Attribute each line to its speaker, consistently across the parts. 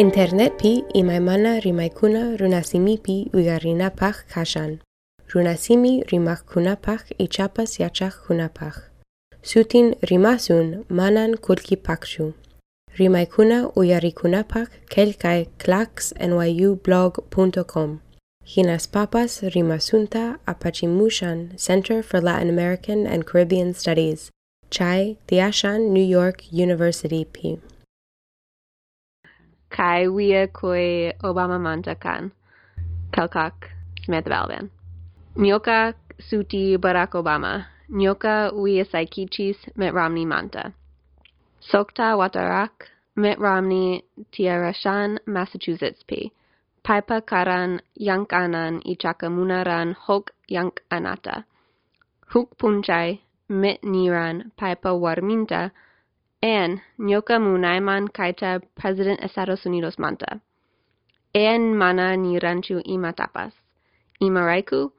Speaker 1: Internet Internetpi imaimana rimaikuna runasimipi pach kashan. Runasimi rimakkunapaj ichapas kunapach. Sutin rimasun manan kulkipakshu. Rimaikuna uyarikunapaj kelkaj clax nyublog.com. Hinas Papas Rimasunta Apachimushan Center for Latin American and Caribbean Studies, Chai Tiashan, New York University, P.
Speaker 2: kai wia koi Obama manta kan. Kalkak Smith Valvan. Nyoka suti Barack Obama. Nyoka wia saikichis Mitt Romney manta. Sokta watarak Mitt Romney tiarashan Massachusetts p. Paipa karan yankanan ichakamunaran hok yank anata. Huk punchai Mitt niran Paipa warminta en Nyocamuna Kaita President Estados Unidos Manta. En mana ni ranchu ima tapas. Ima raiku,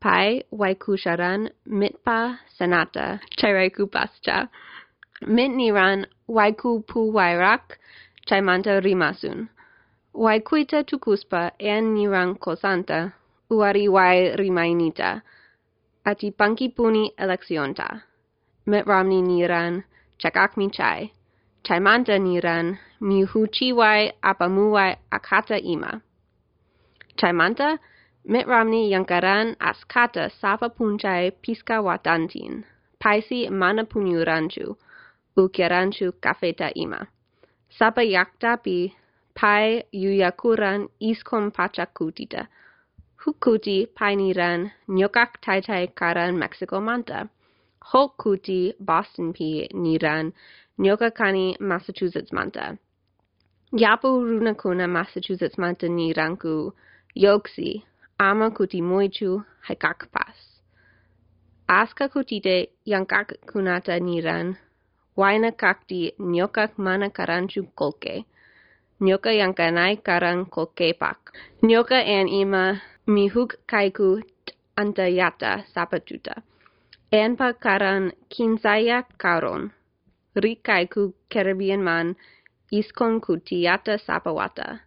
Speaker 2: pai waikusharan mitpa senata chairaiku pascha. Mint niran waiku pu wairak chaimanta rimasun. Waikuita tukuspa en niran kosanta uari wai rimainita. Ati panki puni eleccionta. Mitt Romney niran chakakminchai, chaimanta niran, mihuchiwai apamuwai akata ima. Chaimanta, mitramni yankaran askata sapapunchai piska watantin, paisi mana manapunyuranchu, ukiranchu kafeta ima. Sapa yaktapi pai yuyakuran iskom pachakutita. Hukuti painiran nyokak taitai karan Mexico manta. Hokuti Boston P niran nyoka kani Massachusetts manta. Yapu runakuna Massachusetts manta niranku yoksi ama kuti moichu haikak pas. Aska kutite yankak kunata niran waina kakti nyokak mana karanchu kolke. Nyoka yankanai kolke pak. Nyoka en ima mihuk kaiku antayata sapatuta. enpa karan kinsaya karon, rikai ku kerebien man, iskon ku tiata sapawata.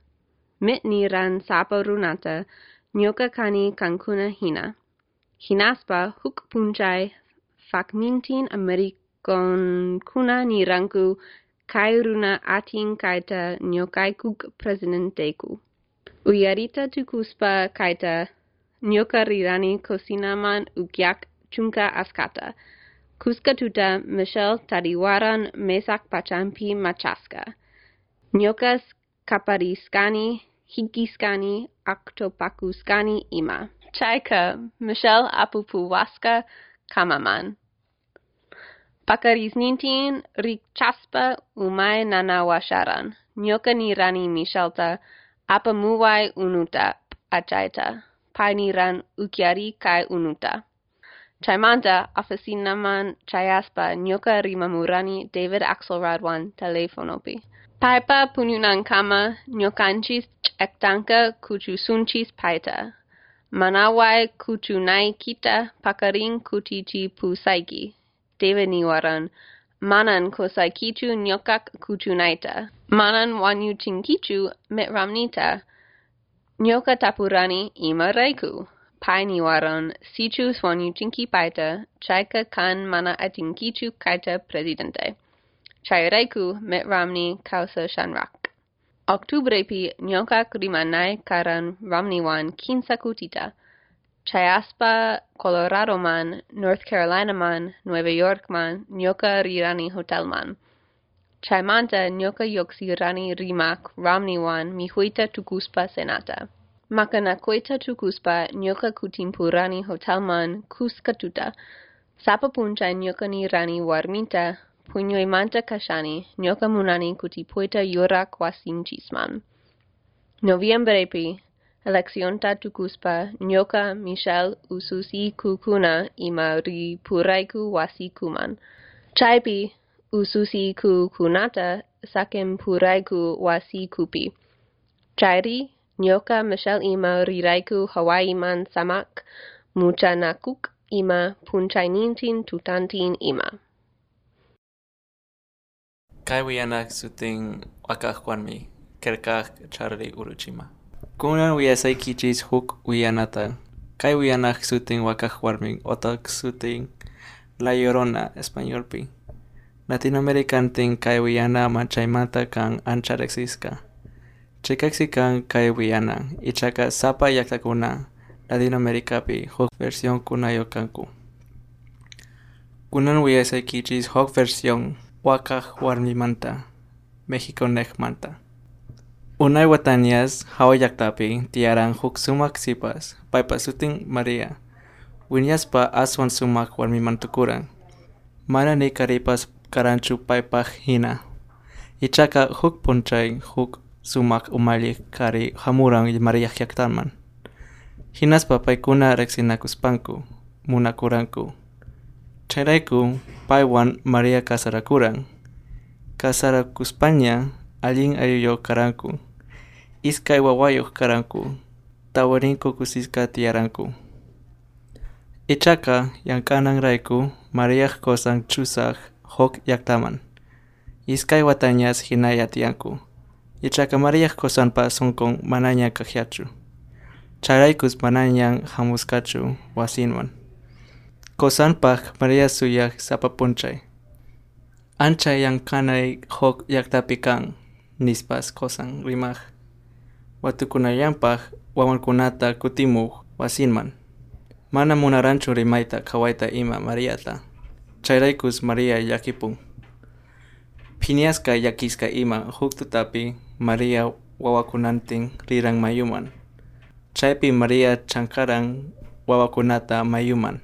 Speaker 2: Mit niran saparunata, nyoka kani kankuna hina. Hinaspa huk punchai fakmintin amerikon kuna niranku kairuna atin kaita nyokai kuk presidenteku. Uyarita tukuspa kaita nyoka rirani kosinaman ukyak chunka askata. Kuska tuta Michelle tadiwaran mesak pachampi machaska. Nyokas kapariskani, hikiskani, aktopakuskani ima. Chaika Michelle apupuwaska kamaman. Pakarisnintin rikchaspa umay nanawasharan. Nyoka nirani Michelta apamuwai unuta achaita. Painiran ukiari kai unuta. Chaimanta afasinaman chayaspa nyoka rimamurani David Axelrodwan telefonopi. Paipa punyunankama nyokanchis ektanka kuchusunchis paita. Manawai kuchunaikita pakarin kutichi pusaiki. David niwaran. Manan kosaikichu nyokak kuchunaita. Manan wanyuchinkichu metramnita. Nyoka tapurani ima reiku painiwaron sichu suonicinki paita, chaika kan mana atinkichu kaita presidente. Chairaiku met Romney kausa shanrak. Octubrepi nyokak rimanai karan Romneywan kinsakutita. Chayaspa Colorado man, North Carolina man, Nueva York man, nyoka rirani hotelman. Chaimanta nyoka yoksirani rimak Romneywan mihuita tukuspa senata makanakoita tukuspa nyoka kutimpurani hotalman kuskatuta. Sapa puncha nyokani rani warminta, puñoimanta kashani, nyoka munani kutipoita yora kwasimchisman. Noviembrepi, Alexionta tukuspa nyoka Michel ususi kukuna ima ripuraiku wasikuman. Chaipi ususi kukunata sakem puraiku wasikupi. Chairi nyoka Michelle ima riraiku Hawaii man samak muchanakuk ima punchainintin tutantin ima.
Speaker 3: Kai wianak suting wakakwanmi. kerkak charli uruchima. Kunan uyasay kichis huk uyanata. Kay uyanak suting wakak warming otak suting La Llorona español pi. Latinoamerican ting kay uyana manchaymanta kan ancharexiska. Kay uyana ichaka sapa yaktakuna Latinoamerica pi huk versión kunayo kanku. Kunan uyasay kichis huk versión wakak warmimanta. México manta. Unay watanyas hawayaktapi tiaran huk sumak sipas paypasutin Maria. Winyaspa aswan sumak warmimantukuran. Mana ni karipas karanchu paypaj hina. Ichaka huk punchay huk sumak umali kari hamurang hamuran Maria taman, Hinas papaykuna reksinakuspanku, munakuranku. Chereku, paiwan Maria kasarakuran. Kasarakuspaña alin ayuyo karanku. Iskay wawayoq karanku. Tawarinku kusisqa tiyaranku. Ichaqa yankananrayku maria kosan chusak, hok yaktaman. Iskai watañas hinalla tiyanku. Yachakamaryaj sanpa sunkun mananya kajyachu. Charaikus mananya hamuskachu wasinman. Kosanpaj María suyaj sapapunchay. Ancha yankanay hok yaktapikang nispas kosan rimah. rimaj. Watukunayanpaj wamankunata kutimu wasinman. Mana munaranchu tak kawaita ima Mariata. Charaikus Maria yakipung. Piniaska yakiska ima hok tutapi Maria wawakunantin riran mayuman. Chaypi Maria chankaran wawakunata mayuman.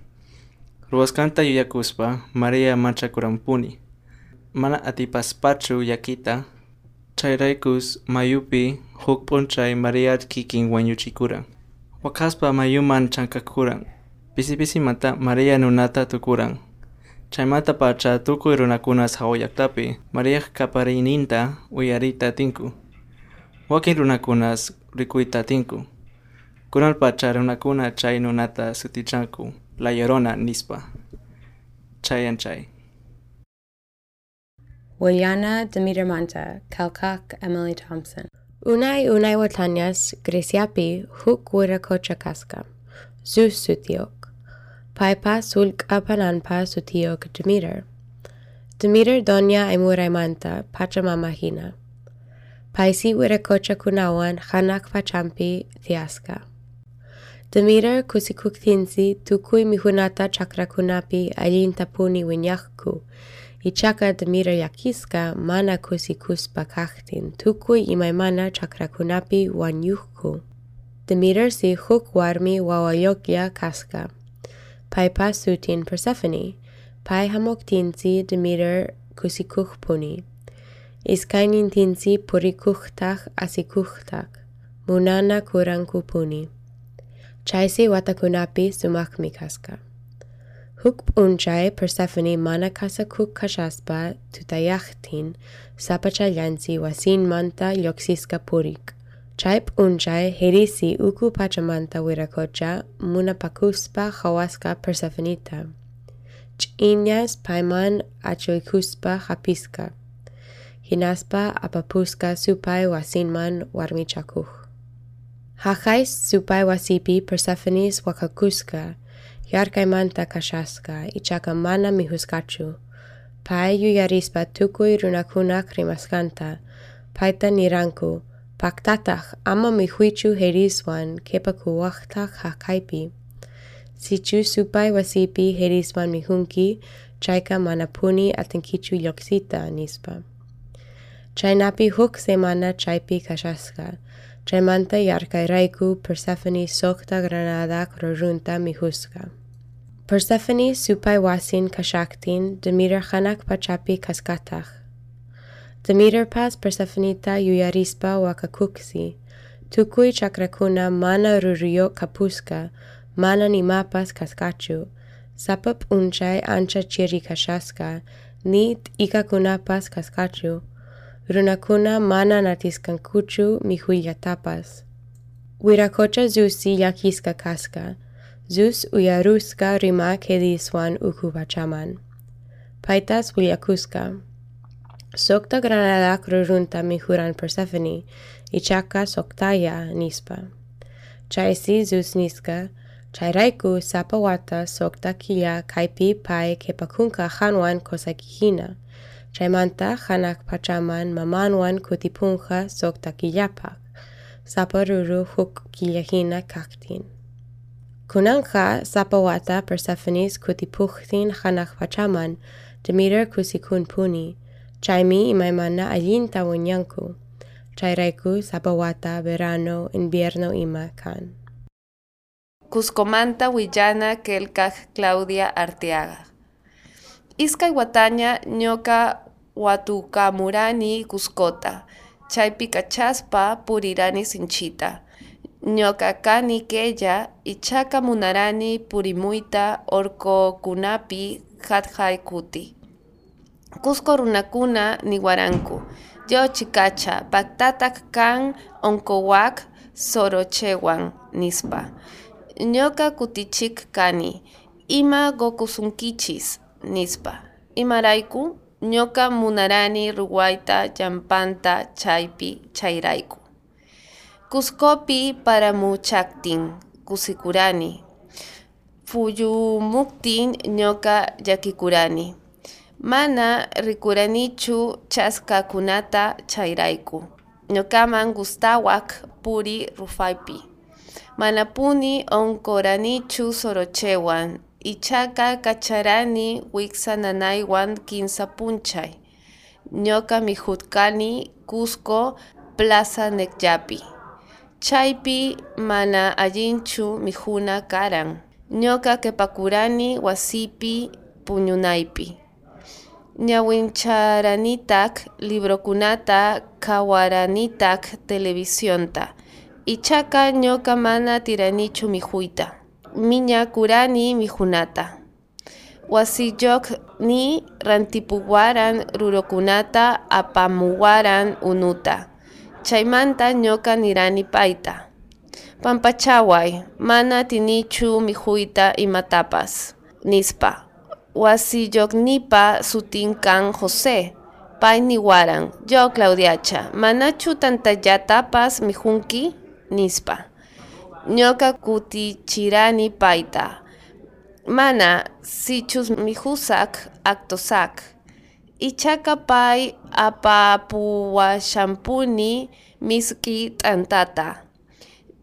Speaker 3: Ruwaskanta yuyakuspa Maria manchakurampuni. Mana atipaspachu yakita. Chayraykus mayupi huk punchay Maria kikin wanyuchikuran. Wakaspa mayuman chankakuran. Pisi mata Maria nunata tukuran. Chaymata pacha tukuy runakunas hawayaktapi Maria kaparininta uyarita tinku. Wakin runakunas rikuyta tinku. Kunal pacha runakuna chay nunata sutichanku. La Llorona nispa. Chayan chay.
Speaker 1: Wayana Demeter Manta, Kalkak Emily Thompson. Unay unay watanyas Greciapi huk wirakochakaska. Zeus sutiok. Paipa sulk apananpa sutiok Demeter. Demeter doña emuraimanta pachamamahina. Paisi wirakocha kunawan hanak pachampi thiaska. Demeter kusikuktinsi tukui mihunata chakrakunapi alintapuni winyakku. Ichaka Demeter yakiska mana kusikuspa kaktin tukui imaimana chakrakunapi wanyuhku. Demeter si huk warmi wawayokya kaska. Pai sutin Persephone, pai hamoktinsi Demeter kusikuhpuni. Iskainintinsi purikuhtach asikuhtach, munana kurankupuni. Chaisi watakunapi sumakmikaska. Huk unchai Persephone mana kasa kuk kashaspa tutayachtin sapachalyansi wasin manta yoksiska purik. Chaip unchai herisi uku pachamanta wirakocha munapakuspa hawaska Persephonita. Chinyas paiman achoikuspa hapiska. Hinaspa apapuska supai wasinman warmichakuh. Hachais supai wasipi Persephone's wakakuska, yarkaimanta kashaska, ichaka mana mihuskachu. Pai yuyarispa tukui runakunak rimaskanta, paita niranku, paktatach ama mihuichu heriswan kepakuwachtach hakaipi. Sichu supai wasipi heriswan mihunki, chaika manapuni atenkichu yoksita nispa. Chainapi huk semana chaipi kashaska, Chaimanta yarkairaiku Persephone sokta granada krojunta mihuska. Persephone supai wasin kashaktin Demeter hanak pachapi kaskatach. Demeter pas Persephonita yuyarispa wakakuksi. Tukui chakrakuna mana rurio kapuska, mana ni mapas kaskachu. Sapap unchai ancha chiri kashaska, nit ikakunapas kaskachu. Runakuna mana natiskankuchu mihuyatapas. Wirakocha zusi yakiska kaska. Zus uyaruska rima kediswan ukubachaman. Paitas wiyakuska. Sokta granalak rurunta mihuran Persephone, ichaka soktaya nispa. Chaisi Zeus niska, chairaiku sapawata sokta kilya kaipi pai kepakunka hanwan kosakihina. Chaymanta hanak pachaman mamanwan kutipunja sokta Kiyapak, saparuru huk Kiyahina, kaktin. Kunanja sapawata Persephonis kutipuhtin hanak pachaman, Demeter kusikun puni, Chaimi imaimana ayinta wonyanku, chayraiku sapawata verano invierno imakan.
Speaker 4: Cuscomanta Huillana Kelcaj Claudia Arteaga. Isca Guataña Ñoca watukamurani Cuscota. Chaypi kachaspa purirani sinchita. Ñoka kani kella ichaka munarani purimuita orko kunapi hatjay kuti. Cusco runakuna niwaranku. Yo chikacha paktatak kan onkowak sorochewan nispa. Ñoka kutichik kani. Ima gokusunkichis nispa. Imaraiku ñoka munarani ruwaita yampanta chaypi chayraiku. Cuscopi paramuchaktin kusikurani. Fuyumuktin ñoka yakikurani. Mana rikuranichu chaskakunata chayraiku. Ñokaman gustawak puri rufaypi. Manapuni onkoranichu sorochewan. Ichaka kacharani wiksananaywan kinsa punchay. Ñoka mihutkani Cusco Plaza Nekyapi. Chaypi mana allinchu mijuna karan. Ñoka kepakurani wasipi puñunaypi. Ñawincharanitak librokunata kawaranitak televisionta. Ichaka ñoka mana tiranichu mijuita. Miña kurani mijunata. Wasiyok ni rantipuwaran rurokunata apamuwaran unuta. Chaymanta ñoka nirani paita. Pampachaway, mana tinichu mijuita imatapas. Nispa. Wasiyoknipa sutinkan José. Pay niwaran, yo Claudiacha, manachu tantallatapas mijunki? Nispa. Ñoka kutichirani paita. Mana, sichus mijusak actosak. Ichaka pay apapuwashampuni miski tantata.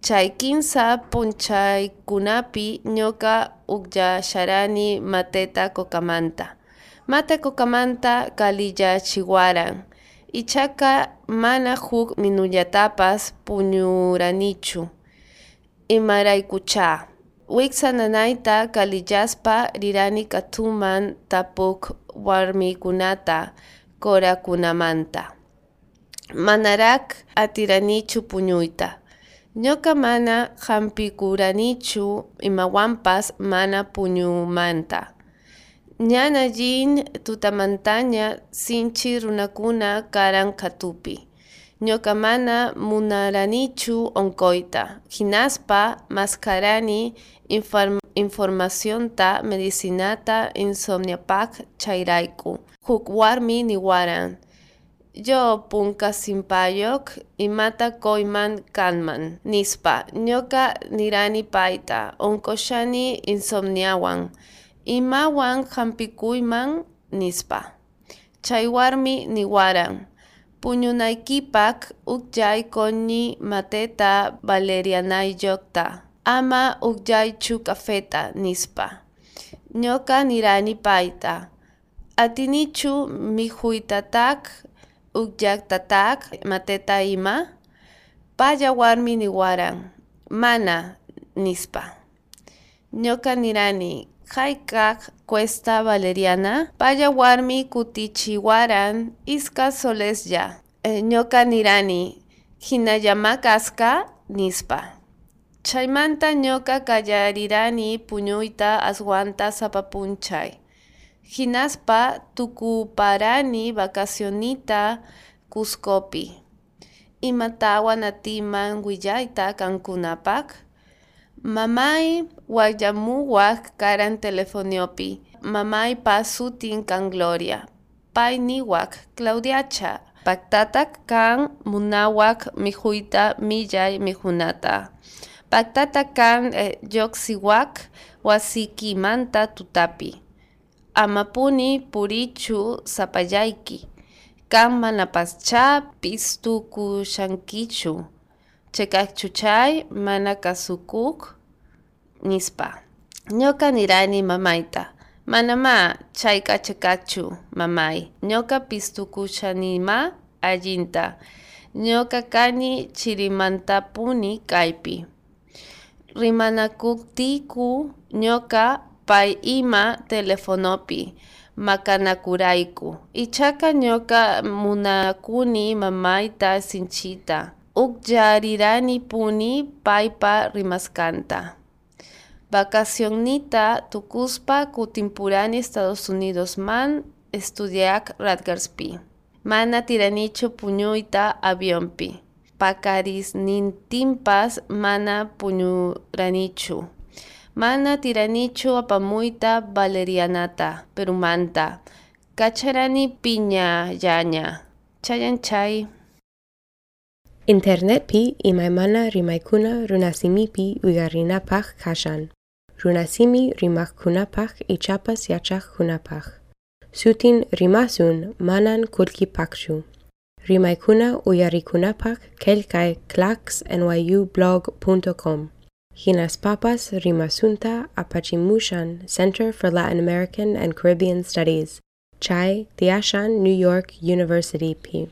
Speaker 4: Chay kinsa punchaykunapi ñoka ukyasharani mateta kokamanta. Mate kokamanta kalillachiwaran. Ichaka mana huk minuyatapas puñuranichu. Imaraykucha. Wiksananayta kalillaspa rirani katuman tapuk warmikunata korakunamanta. Manarak atiranichu puñuyta. Ñoka mana hampikuranichu imawanpas mana puñumanta. Ñan allin tutamantaña sinchi runakuna karan katupi. Ñoka mana munaranichu onkoita. Hinaspa maskarani inform informacionta medicinata insomniapak chayraiku. Huk warmi niwaran. Yo punka simpayok imata koyman kanman. Nispa, ñoka nirani paita, onkoshani insomniawan. Imawan hampikuyman nispa. Chay warmi niwaran. Puñunaykipak ukyay koni mateta valerianayyokta. Ama ukyaychu cafeta nispa. Ñoka nirani paita. Atinichu mijuytatak ukyaktatak mateta ima. Paya warmi niwaran. Mana nispa. Ñoka nirani haykak cuesta valeriana. Paya warmi kutichiwaran iska solesya. E, ñoka nirani hinayamakaska nispa. Chaymanta ñoka kallarirani puñuyta aswanta sapapunchay. Hinaspa tukuparani vacacionita Cuscopi. Imatawan atiman willayta kankunapak. Mamay wayamuwak karan telefoniopi. Mamay pasutin kan Gloria. pay niwak Claudiacha. Paktatak kan munawak mijuita millay mijunata. Paktata kan eh, yoksiwak wasikimanta tutapi. Amapuni purichu sapayayki. Kan manapascha pistukushankichu. Chekakchuchay mana kasukuk nispa. Ñoka nirani mamaita. Manama chayka chekachu mamay. Ñoka pistukushanima allinta. Ñoka kani chirimantapuni kaypi. Rimanakuktiku ñoka pay ima telefonopi makanakurayku. Ichaka ñoka munakuni mamayta sinchita. Ukllarirani puni paypa rimaskanta. Vacacionita tukuspa kutimpurani Estados Unidos man estudiak Radgarspi. Mana tiranichu puñuyta avionpi. Pakaris nintimpas mana puñuranichu. Mana tiranichu apamuyta valerianata, perumanta. Kacharani piña yaña. Chayanchay.
Speaker 1: Internet pi imaymana rimaykuna runasimipi uyarinapaq kashan. Runasimi rimakkunapaq ichapas yachaqkunapaq. Sutin rimasun manan. Rimaykuna uyarikunapaq kelkay clacksnyublog.com. Hinas papas rimasunta apachimushan Center for Latin American and Caribbean Studies. Chai Tiashan New York University P.